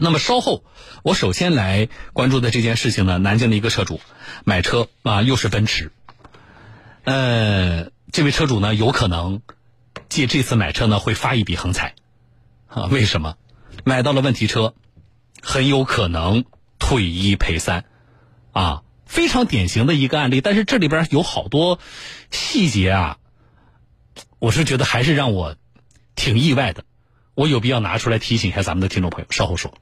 那么稍后，我首先来关注的这件事情呢，南京的一个车主买车啊，又是奔驰。呃，这位车主呢，有可能借这次买车呢，会发一笔横财啊？为什么？买到了问题车，很有可能退一赔三啊，非常典型的一个案例。但是这里边有好多细节啊，我是觉得还是让我挺意外的。我有必要拿出来提醒一下咱们的听众朋友，稍后说。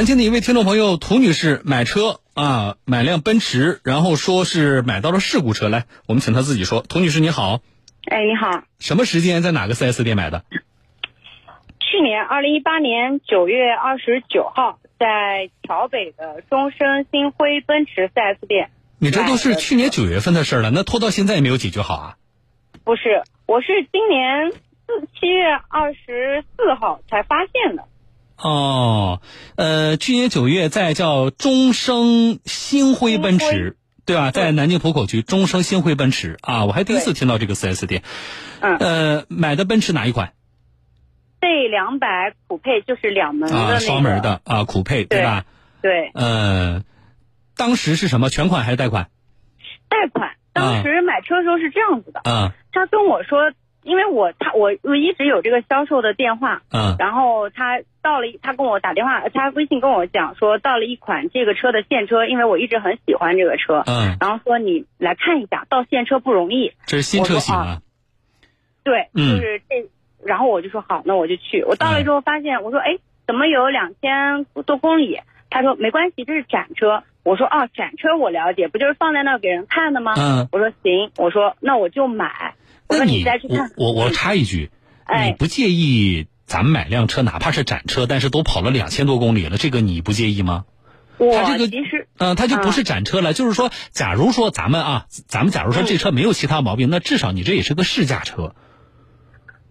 南京的一位听众朋友涂女士买车啊，买辆奔驰，然后说是买到了事故车。来，我们请她自己说。涂女士你好，哎，你好，什么时间在哪个 4S 店买的？去年二零一八年九月二十九号，在桥北的中升星辉奔驰 4S 店。你这都是去年九月份的事了，那拖到现在也没有解决好啊？不是，我是今年四七月二十四号才发现的。哦，呃，去年九月在叫中升星辉奔驰，对吧？在南京浦口区中升星辉奔驰啊，我还第一次听到这个 4S 店。嗯。呃，买的奔驰哪一款？C 两百酷配就是两门的啊，双门的啊，酷配对吧？对。呃，当时是什么？全款还是贷款？贷款。当时买车的时候是这样子的。嗯。他跟我说。因为我他我我一直有这个销售的电话，嗯，然后他到了，他跟我打电话，他微信跟我讲说到了一款这个车的现车，因为我一直很喜欢这个车，嗯，然后说你来看一下，到现车不容易，这是新车型啊，对，就是这，然后我就说好，那我就去，我到了之后发现，我说哎，怎么有两千多公里？他说没关系，这是展车。我说哦，展车我了解，不就是放在那给人看的吗？嗯，我说行，我说那我就买。那你我，我我插一句，你不介意咱们买辆车，哪怕是展车，但是都跑了两千多公里了，这个你不介意吗？它这个嗯，它就不是展车了，就是说，假如说咱们啊，咱们假如说这车没有其他毛病，那至少你这也是个试驾车。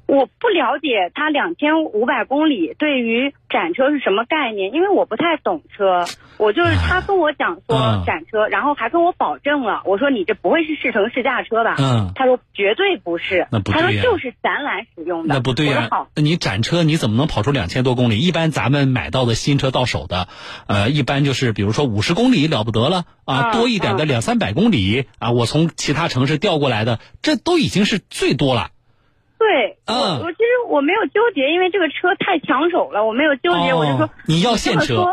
我不了解它两千五百公里对于展车是什么概念，因为我不太懂车。我就是他跟我讲说展车，然后还跟我保证了，我说你这不会是试乘试驾车吧？嗯，他说绝对不是。那不对他说就是展览使用的。那不对呀。那你展车你怎么能跑出两千多公里？一般咱们买到的新车到手的，呃，一般就是比如说五十公里了不得了啊，多一点的两三百公里啊，我从其他城市调过来的，这都已经是最多了。对，我我其实我没有纠结，因为这个车太抢手了，我没有纠结，我就说你要现车，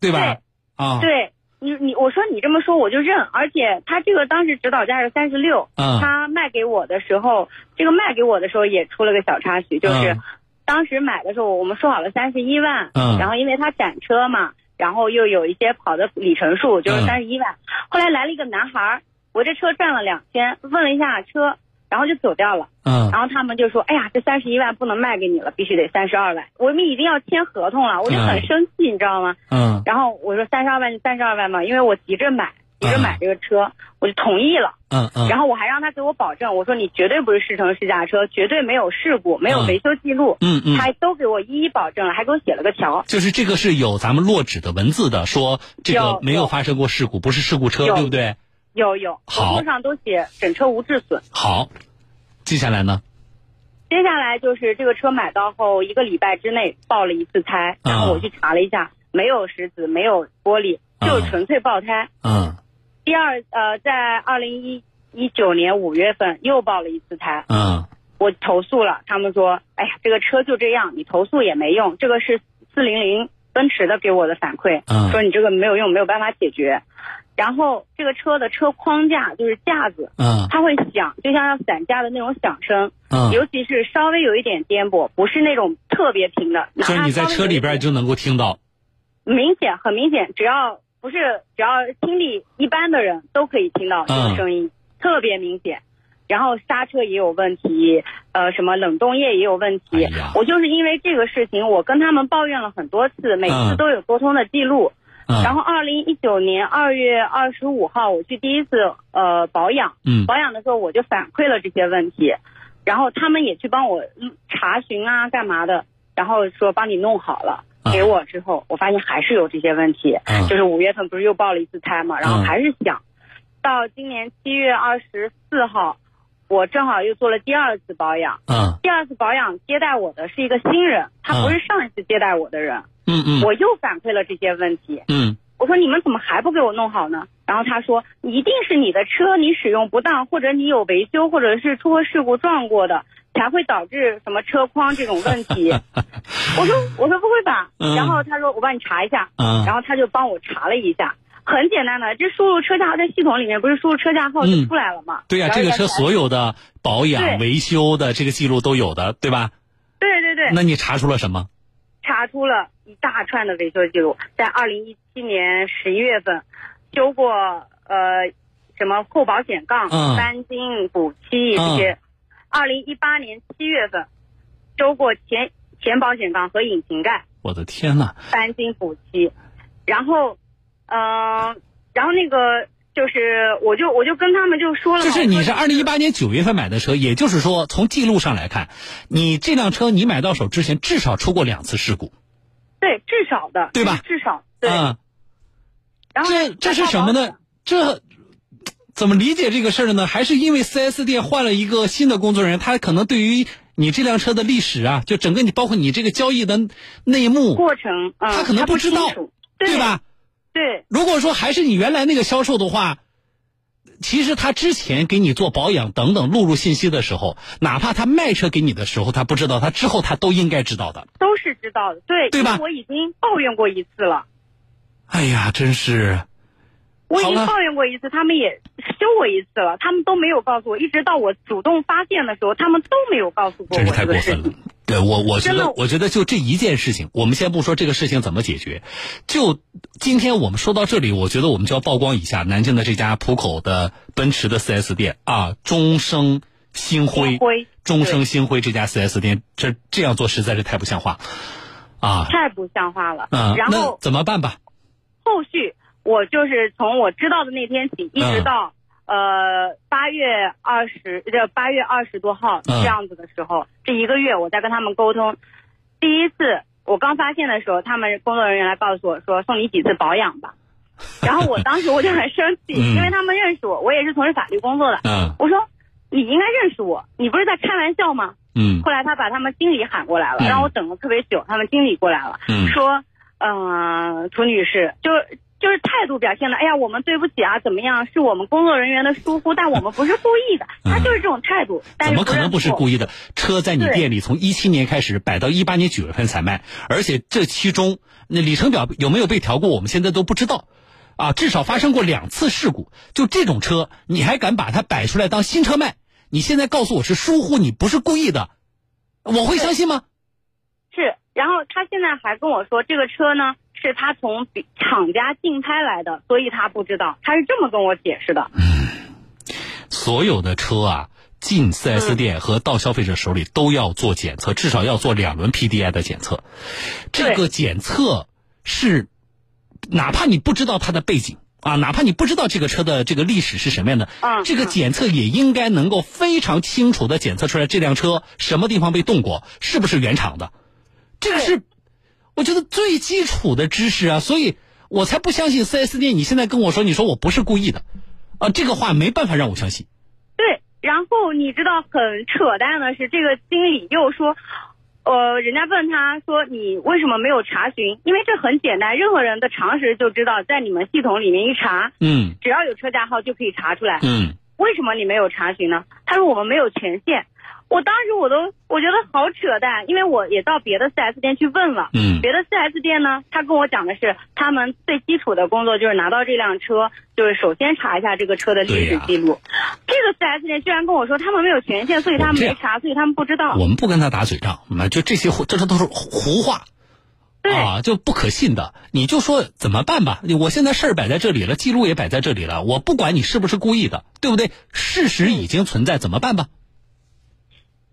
对吧？啊，对你你我说你这么说我就认，而且他这个当时指导价是三十六，他卖给我的时候，这个卖给我的时候也出了个小插曲，就是当时买的时候我们说好了三十一万，然后因为他展车嘛，然后又有一些跑的里程数就是三十一万，后来来了一个男孩，我这车赚了两千，问了一下车。然后就走掉了，嗯，然后他们就说：“哎呀，这三十一万不能卖给你了，必须得三十二万，我们一定要签合同了。”我就很生气，你知道吗？嗯，然后我说三十二万就三十二万嘛，因为我急着买，急着买这个车，我就同意了。嗯嗯，然后我还让他给我保证，我说你绝对不是试乘试驾车，绝对没有事故，没有维修记录。嗯嗯，他都给我一一保证了，还给我写了个条。就是这个是有咱们落纸的文字的，说这个没有发生过事故，不是事故车，对不对？有有，合同上都写整车无质损。好。接下来呢？接下来就是这个车买到后一个礼拜之内爆了一次胎，然后我去查了一下，没有石子，没有玻璃，就纯粹爆胎。嗯。第二，呃，在二零一一九年五月份又爆了一次胎。嗯。我投诉了，他们说：“哎呀，这个车就这样，你投诉也没用。”这个是四零零奔驰的给我的反馈，说你这个没有用，没有办法解决。然后这个车的车框架就是架子，嗯，它会响，就像要散架的那种响声，嗯，尤其是稍微有一点颠簸，不是那种特别平的，就是你在车里边就能够听到，明显很明显，只要不是只要听力一般的人都可以听到这个声音，特别明显。然后刹车也有问题，呃，什么冷冻液也有问题。我就是因为这个事情，我跟他们抱怨了很多次，每次都有沟通的记录。然后，二零一九年二月二十五号，我去第一次呃保养，保养的时候我就反馈了这些问题。然后他们也去帮我查询啊，干嘛的，然后说帮你弄好了，给我之后，我发现还是有这些问题，就是五月份不是又爆了一次胎嘛，然后还是响，到今年七月二十四号，我正好又做了第二次保养，嗯，第二次保养接待我的是一个新人，他不是上一次接待我的人，嗯嗯嗯，我又反馈了这些问题，嗯。我说你们怎么还不给我弄好呢？然后他说一定是你的车你使用不当，或者你有维修，或者是出过事故撞过的，才会导致什么车筐这种问题。我说我说不会吧？然后他说我帮你查一下。嗯然后他就帮我查了一下，很简单的，这输入车架号在系统里面不是输入车架号就出来了吗？对呀，这个车所有的保养维修的这个记录都有的，对吧？对对对。那你查出了什么？查出了一大串的维修记录，在二零一七年十一月份修过呃什么后保险杠、钣金补漆这些，二零一八年七月份修过前前保险杠和引擎盖。我的天呐！钣金补漆，然后嗯，然后那个就是我就我就跟他们就说了，就是你是二零一八年九月份买的车，也就是说从记录上来看，你这辆车你买到手之前至少出过两次事故。对，至少的，对吧？至少对。然后这这是什么呢？这怎么理解这个事儿呢？还是因为 4S 店换了一个新的工作人员，他可能对于你这辆车的历史啊，就整个你包括你这个交易的内幕过程，他可能不知道，对吧？对。如果说还是你原来那个销售的话。其实他之前给你做保养等等录入信息的时候，哪怕他卖车给你的时候他不知道，他之后他都应该知道的。都是知道的，对对吧？我已经抱怨过一次了。哎呀，真是。我已经抱怨过一次，他们也修我一次了，他们都没有告诉我，一直到我主动发现的时候，他们都没有告诉过我。真是太过分了。对我，我觉得，我觉得就这一件事情，我们先不说这个事情怎么解决，就今天我们说到这里，我觉得我们就要曝光一下南京的这家浦口的奔驰的 4S 店啊，中升星辉，中升星辉这家 4S 店，这这样做实在是太不像话，啊，太不像话了。嗯，然后怎么办吧？后续我就是从我知道的那天起，一直到。呃，八月二十，这八月二十多号这样子的时候，这一个月我在跟他们沟通。第一次我刚发现的时候，他们工作人员来告诉我说送你几次保养吧。然后我当时我就很生气，因为他们认识我，我也是从事法律工作的。嗯。我说你应该认识我，你不是在开玩笑吗？嗯。后来他把他们经理喊过来了，让我等了特别久。他们经理过来了，说，嗯，涂女士就。就是态度表现的，哎呀，我们对不起啊，怎么样？是我们工作人员的疏忽，但我们不是故意的。他就是这种态度。怎么可能不是故意的？车在你店里从一七年开始摆到一八年九月份才卖，而且这其中那里程表有没有被调过，我们现在都不知道。啊，至少发生过两次事故。就这种车，你还敢把它摆出来当新车卖？你现在告诉我是疏忽，你不是故意的，我会相信吗？是。然后他现在还跟我说，这个车呢。是他从厂家竞拍来的，所以他不知道，他是这么跟我解释的。嗯，所有的车啊，进 4S 店和到消费者手里都要做检测，至少要做两轮 PDI 的检测。这个检测是，哪怕你不知道它的背景啊，哪怕你不知道这个车的这个历史是什么样的，这个检测也应该能够非常清楚的检测出来这辆车什么地方被动过，是不是原厂的。这个是。我觉得最基础的知识啊，所以我才不相信四 S 店。你现在跟我说，你说我不是故意的，啊，这个话没办法让我相信。对，然后你知道很扯淡的是，这个经理又说，呃，人家问他说你为什么没有查询？因为这很简单，任何人的常识就知道，在你们系统里面一查，嗯，只要有车架号就可以查出来。嗯，为什么你没有查询呢？他说我们没有权限。我当时我都我觉得好扯淡，因为我也到别的 4S 店去问了，嗯，别的 4S 店呢，他跟我讲的是，他们最基础的工作就是拿到这辆车，就是首先查一下这个车的历史记录。这个 4S 店居然跟我说他们没有权限，所以他们没查，所以他们不知道。我们不跟他打嘴仗，那就这些，这这都是胡话，啊，就不可信的。你就说怎么办吧？我现在事儿摆在这里了，记录也摆在这里了，我不管你是不是故意的，对不对？事实已经存在，怎么办吧？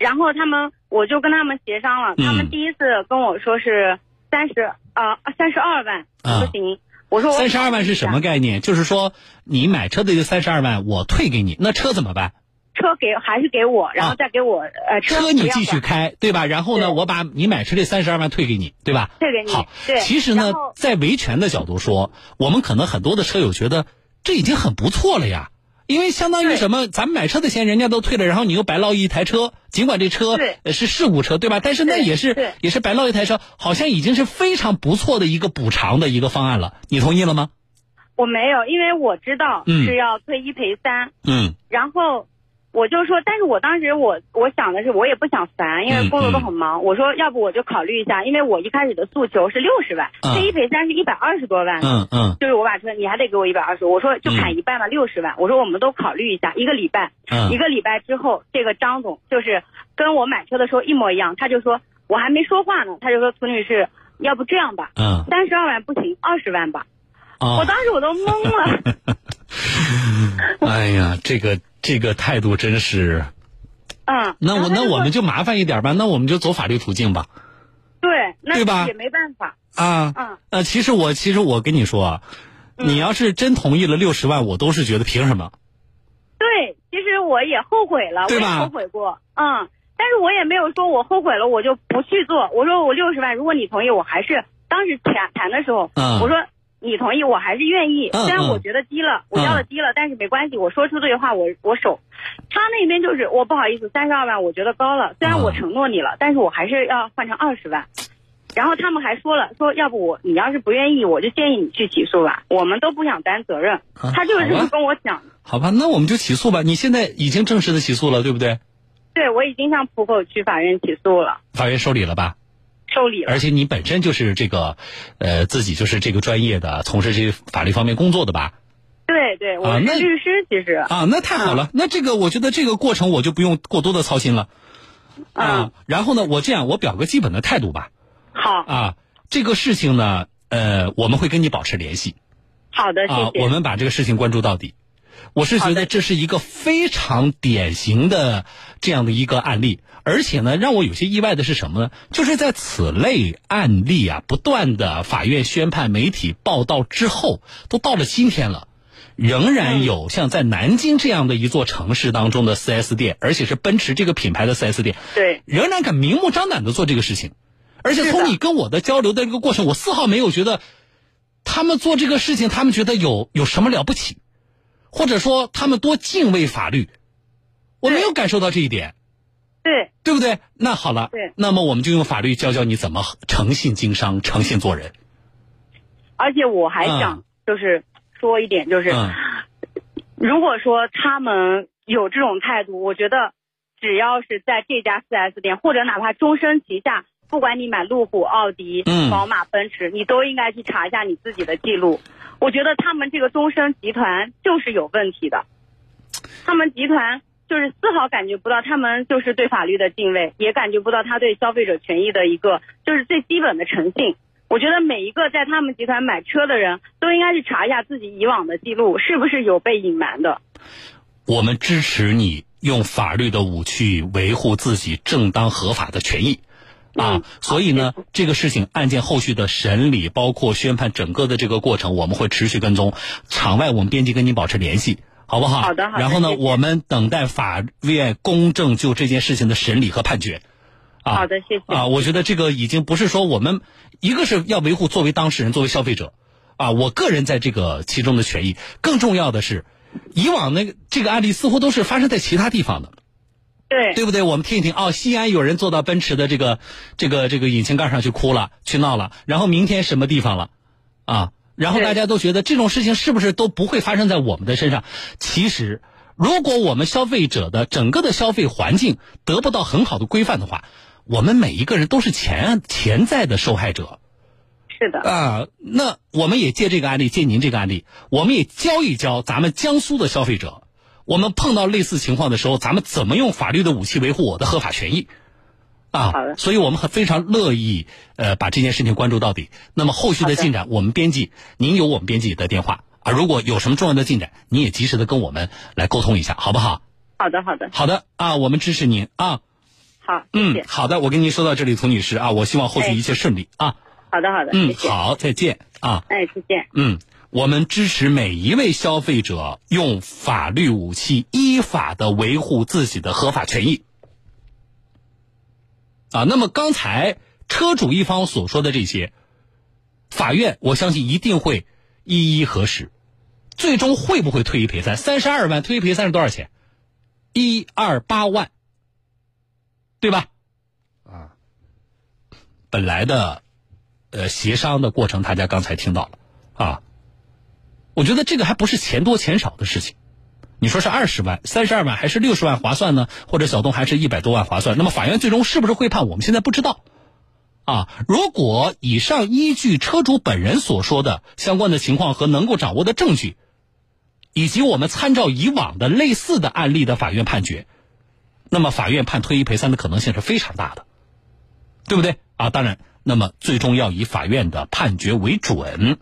然后他们，我就跟他们协商了。他们第一次跟我说是三十啊，三十二万不行。我说三十二万是什么概念？就是说你买车的这三十二万我退给你，那车怎么办？车车给还是给我，然后再给我呃车你继续开，对吧？然后呢，我把你买车这三十二万退给你，对吧？退给你。好，对。其实呢，在维权的角度说，我们可能很多的车友觉得这已经很不错了呀，因为相当于什么，咱们买车的钱人家都退了，然后你又白捞一台车，尽管这车是事故车，对吧？但是那也是也是白捞一台车，好像已经是非常不错的一个补偿的一个方案了。你同意了吗？我没有，因为我知道是要退一赔三。嗯。然后。我就说，但是我当时我我想的是，我也不想烦，因为工作都很忙。我说，要不我就考虑一下，因为我一开始的诉求是六十万，这一赔三是一百二十多万。嗯嗯，就是我把车，你还得给我一百二十。我说就砍一半吧，六十万。我说我们都考虑一下，一个礼拜，一个礼拜之后，这个张总就是跟我买车的时候一模一样，他就说我还没说话呢，他就说涂女士，要不这样吧，三十二万不行，二十万吧。我当时我都懵了。哎呀，这个。这个态度真是，嗯，那我那我们就麻烦一点吧，那我们就走法律途径吧，对，对吧？也没办法啊，嗯，呃，其实我其实我跟你说啊，你要是真同意了六十万，我都是觉得凭什么？对，其实我也后悔了，对吧？后悔过，嗯，但是我也没有说我后悔了，我就不去做。我说我六十万，如果你同意，我还是当时谈谈的时候，嗯，我说。你同意，我还是愿意。虽然我觉得低了，我要的低了，但是没关系。我说出这句话，我我守。他那边就是我不好意思，三十二万我觉得高了。虽然我承诺你了，但是我还是要换成二十万。然后他们还说了，说要不我你要是不愿意，我就建议你去起诉吧。我们都不想担责任。他就是这么跟我讲。好吧，那我们就起诉吧。你现在已经正式的起诉了，对不对？对，我已经向浦口区法院起诉了。法院受理了吧？受理了，而且你本身就是这个，呃，自己就是这个专业的，从事这些法律方面工作的吧？对对，我是律师，其实啊，那太好了，那这个我觉得这个过程我就不用过多的操心了啊。然后呢，我这样我表个基本的态度吧。好啊，这个事情呢，呃，我们会跟你保持联系。好的，谢谢。我们把这个事情关注到底。我是觉得这是一个非常典型的这样的一个案例，而且呢，让我有些意外的是什么呢？就是在此类案例啊不断的法院宣判、媒体报道之后，都到了今天了，仍然有像在南京这样的一座城市当中的 4S 店，而且是奔驰这个品牌的 4S 店，对，仍然敢明目张胆的做这个事情，而且从你跟我的交流的这个过程，我丝毫没有觉得他们做这个事情，他们觉得有有什么了不起。或者说他们多敬畏法律，我没有感受到这一点，对。对。不对？那好了，对，那么我们就用法律教教你怎么诚信经商、诚信做人。而且我还想就是说一点，就是如果说他们有这种态度，我觉得只要是在这家四 S 店，或者哪怕终身旗下，不管你买路虎、奥迪、宝马、奔驰，你都应该去查一下你自己的记录。我觉得他们这个终身集团就是有问题的，他们集团就是丝毫感觉不到他们就是对法律的敬畏，也感觉不到他对消费者权益的一个就是最基本的诚信。我觉得每一个在他们集团买车的人都应该去查一下自己以往的记录，是不是有被隐瞒的。我们支持你用法律的武器维护自己正当合法的权益。啊，所以呢，这个事情案件后续的审理，包括宣判整个的这个过程，我们会持续跟踪。场外我们编辑跟您保持联系，好不好？好的，好的。然后呢，我们等待法院公正就这件事情的审理和判决。啊，好的，谢谢。啊，我觉得这个已经不是说我们一个是要维护作为当事人、作为消费者，啊，我个人在这个其中的权益。更重要的是，以往那个这个案例似乎都是发生在其他地方的。对，对不对？我们听一听哦，西安有人坐到奔驰的这个、这个、这个引擎盖上去哭了，去闹了。然后明天什么地方了？啊，然后大家都觉得这种事情是不是都不会发生在我们的身上？其实，如果我们消费者的整个的消费环境得不到很好的规范的话，我们每一个人都是潜潜在的受害者。是的。啊，那我们也借这个案例，借您这个案例，我们也教一教咱们江苏的消费者。我们碰到类似情况的时候，咱们怎么用法律的武器维护我的合法权益？啊，好的。所以我们很非常乐意，呃，把这件事情关注到底。那么后续的进展，我们编辑，您有我们编辑的电话啊。如果有什么重要的进展，您也及时的跟我们来沟通一下，好不好？好的，好的。好的啊，我们支持您啊。好，嗯，好的，我跟您说到这里，涂女士啊，我希望后续一切顺利啊。好的，好的。嗯，好，再见啊。哎，再见。嗯。我们支持每一位消费者用法律武器依法的维护自己的合法权益。啊，那么刚才车主一方所说的这些，法院我相信一定会一一核实，最终会不会退一赔三？三十二万退一赔三是多少钱？一二八万，对吧？啊，本来的，呃，协商的过程大家刚才听到了啊，我觉得这个还不是钱多钱少的事情。你说是二十万、三十二万还是六十万划算呢？或者小东还是一百多万划算？那么法院最终是不是会判？我们现在不知道。啊，如果以上依据车主本人所说的相关的情况和能够掌握的证据，以及我们参照以往的类似的案例的法院判决，那么法院判退一赔三的可能性是非常大的，对不对？啊，当然，那么最终要以法院的判决为准。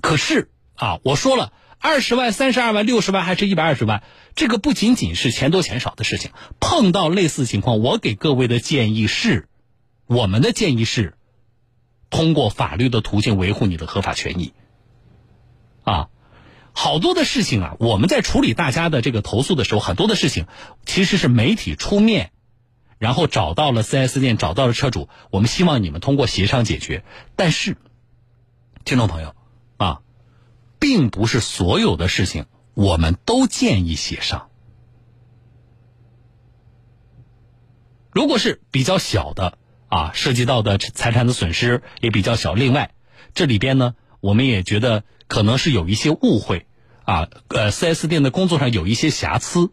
可是啊，我说了。二十万、三十二万、六十万还是一百二十万，这个不仅仅是钱多钱少的事情。碰到类似情况，我给各位的建议是，我们的建议是，通过法律的途径维护你的合法权益。啊，好多的事情啊，我们在处理大家的这个投诉的时候，很多的事情其实是媒体出面，然后找到了 4S 店，找到了车主，我们希望你们通过协商解决。但是，听众朋友。并不是所有的事情我们都建议协商。如果是比较小的啊，涉及到的财产的损失也比较小。另外，这里边呢，我们也觉得可能是有一些误会啊，呃，4S 店的工作上有一些瑕疵，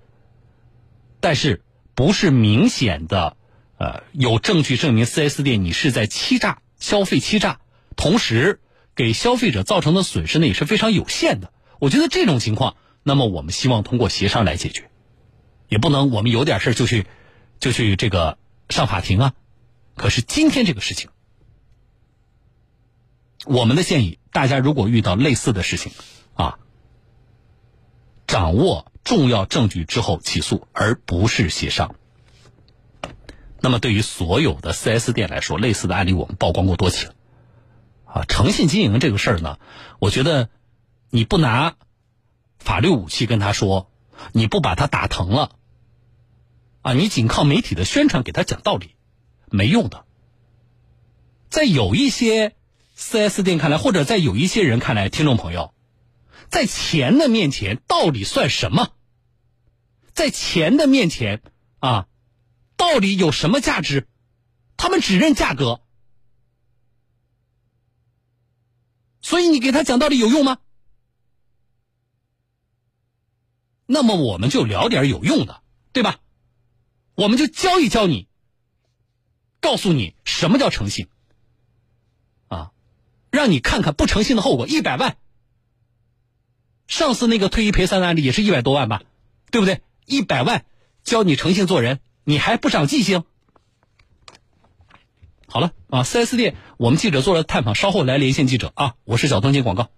但是不是明显的呃有证据证明 4S 店你是在欺诈消费欺诈，同时。给消费者造成的损失呢也是非常有限的。我觉得这种情况，那么我们希望通过协商来解决，也不能我们有点事就去就去这个上法庭啊。可是今天这个事情，我们的建议，大家如果遇到类似的事情啊，掌握重要证据之后起诉，而不是协商。那么对于所有的 4S 店来说，类似的案例我们曝光过多起了。啊，诚信经营这个事儿呢，我觉得你不拿法律武器跟他说，你不把他打疼了，啊，你仅靠媒体的宣传给他讲道理，没用的。在有一些四 S 店看来，或者在有一些人看来，听众朋友，在钱的面前，道理算什么？在钱的面前啊，道理有什么价值？他们只认价格。所以你给他讲道理有用吗？那么我们就聊点有用的，对吧？我们就教一教你，告诉你什么叫诚信，啊，让你看看不诚信的后果。一百万，上次那个退一赔三的案例也是一百多万吧，对不对？一百万教你诚信做人，你还不长记性？好了啊，4S 店，我们记者做了探访，稍后来连线记者啊。我是小东接广告。